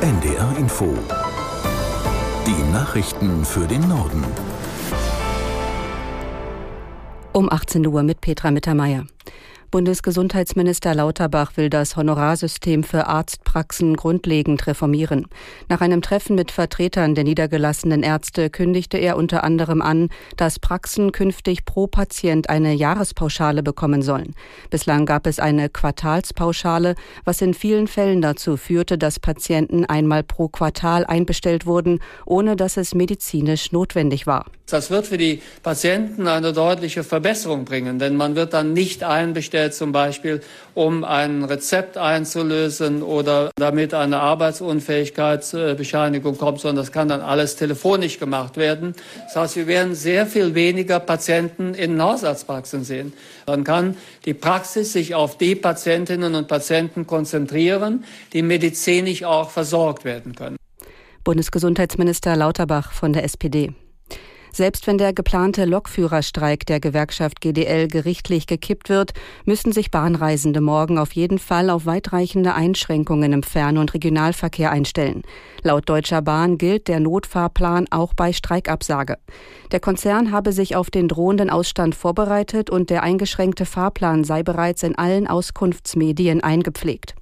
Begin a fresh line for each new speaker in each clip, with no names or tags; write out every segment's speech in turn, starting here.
NDR Info. Die Nachrichten für den Norden.
Um 18 Uhr mit Petra Mittermeier. Bundesgesundheitsminister Lauterbach will das Honorarsystem für Arztpraxen grundlegend reformieren. Nach einem Treffen mit Vertretern der niedergelassenen Ärzte kündigte er unter anderem an, dass Praxen künftig pro Patient eine Jahrespauschale bekommen sollen. Bislang gab es eine Quartalspauschale, was in vielen Fällen dazu führte, dass Patienten einmal pro Quartal einbestellt wurden, ohne dass es medizinisch notwendig war.
Das wird für die Patienten eine deutliche Verbesserung bringen, denn man wird dann nicht einbestellt, zum Beispiel, um ein Rezept einzulösen oder damit eine Arbeitsunfähigkeitsbescheinigung kommt, sondern das kann dann alles telefonisch gemacht werden. Das heißt, wir werden sehr viel weniger Patienten in Hausarztpraxen sehen. Dann kann die Praxis sich auf die Patientinnen und Patienten konzentrieren, die medizinisch auch versorgt werden können.
Bundesgesundheitsminister Lauterbach von der SPD. Selbst wenn der geplante Lokführerstreik der Gewerkschaft GDL gerichtlich gekippt wird, müssen sich Bahnreisende morgen auf jeden Fall auf weitreichende Einschränkungen im Fern- und Regionalverkehr einstellen. Laut Deutscher Bahn gilt der Notfahrplan auch bei Streikabsage. Der Konzern habe sich auf den drohenden Ausstand vorbereitet und der eingeschränkte Fahrplan sei bereits in allen Auskunftsmedien eingepflegt.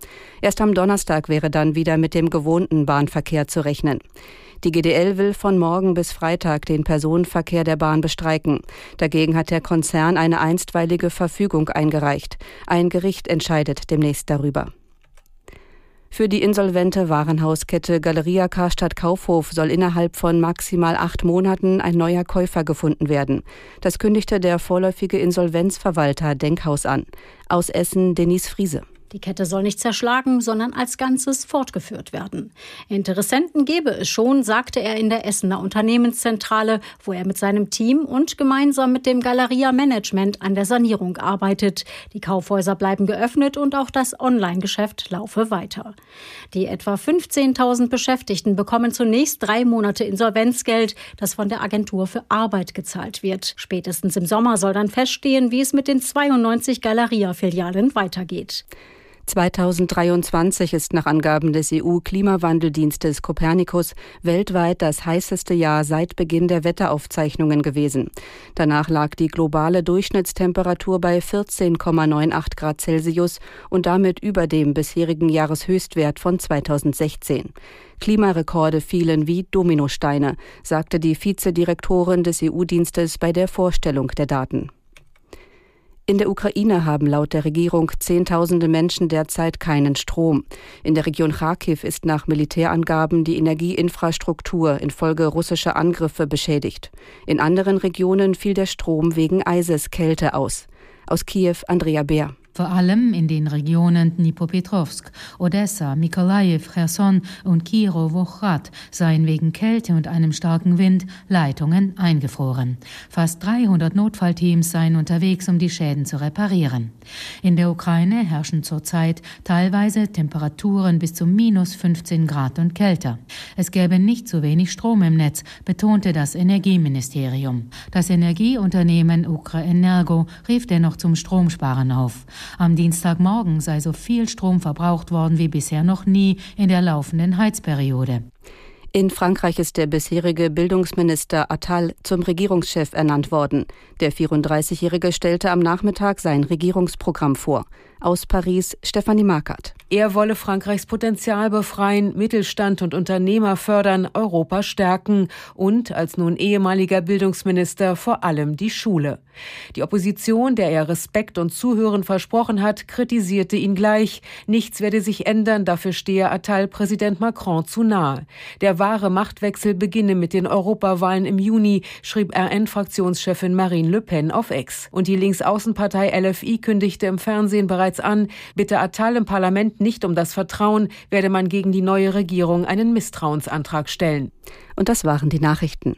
Erst am Donnerstag wäre dann wieder mit dem gewohnten Bahnverkehr zu rechnen. Die GDL will von morgen bis Freitag den Personenverkehr der Bahn bestreiken. Dagegen hat der Konzern eine einstweilige Verfügung eingereicht. Ein Gericht entscheidet demnächst darüber. Für die insolvente Warenhauskette Galeria Karstadt Kaufhof soll innerhalb von maximal acht Monaten ein neuer Käufer gefunden werden. Das kündigte der vorläufige Insolvenzverwalter Denkhaus an. Aus Essen Denise Friese.
Die Kette soll nicht zerschlagen, sondern als Ganzes fortgeführt werden. Interessenten gebe es schon, sagte er in der Essener Unternehmenszentrale, wo er mit seinem Team und gemeinsam mit dem Galeria Management an der Sanierung arbeitet. Die Kaufhäuser bleiben geöffnet und auch das Online-Geschäft laufe weiter. Die etwa 15.000 Beschäftigten bekommen zunächst drei Monate Insolvenzgeld, das von der Agentur für Arbeit gezahlt wird. Spätestens im Sommer soll dann feststehen, wie es mit den 92 Galeria-Filialen weitergeht.
2023 ist nach Angaben des EU-Klimawandeldienstes Copernicus weltweit das heißeste Jahr seit Beginn der Wetteraufzeichnungen gewesen. Danach lag die globale Durchschnittstemperatur bei 14,98 Grad Celsius und damit über dem bisherigen Jahreshöchstwert von 2016. Klimarekorde fielen wie Dominosteine, sagte die Vizedirektorin des EU-Dienstes bei der Vorstellung der Daten. In der Ukraine haben laut der Regierung Zehntausende Menschen derzeit keinen Strom. In der Region Kharkiv ist nach Militärangaben die Energieinfrastruktur infolge russischer Angriffe beschädigt. In anderen Regionen fiel der Strom wegen Eiseskälte aus. Aus Kiew Andrea Bär.
Vor allem in den Regionen Dnipropetrovsk, Odessa, Mikolajew, Cherson und Kirow-Wochrad seien wegen Kälte und einem starken Wind Leitungen eingefroren. Fast 300 Notfallteams seien unterwegs, um die Schäden zu reparieren. In der Ukraine herrschen zurzeit teilweise Temperaturen bis zu minus 15 Grad und kälter. Es gäbe nicht zu wenig Strom im Netz, betonte das Energieministerium. Das Energieunternehmen Ukra-Energo rief dennoch zum Stromsparen auf. Am Dienstagmorgen sei so viel Strom verbraucht worden wie bisher noch nie in der laufenden Heizperiode.
In Frankreich ist der bisherige Bildungsminister Attal zum Regierungschef ernannt worden. Der 34-Jährige stellte am Nachmittag sein Regierungsprogramm vor. Aus Paris Stefanie Markert.
Er wolle Frankreichs Potenzial befreien, Mittelstand und Unternehmer fördern, Europa stärken und als nun ehemaliger Bildungsminister vor allem die Schule. Die Opposition, der er Respekt und Zuhören versprochen hat, kritisierte ihn gleich. Nichts werde sich ändern, dafür stehe Attal Präsident Macron zu nahe. Der wahre Machtwechsel beginne mit den Europawahlen im Juni, schrieb RN-Fraktionschefin Marine Le Pen auf Ex. Und die Linksaußenpartei LFI kündigte im Fernsehen bereits an, bitte Attal im Parlament nicht um das Vertrauen, werde man gegen die neue Regierung einen Misstrauensantrag stellen.
Und das waren die Nachrichten.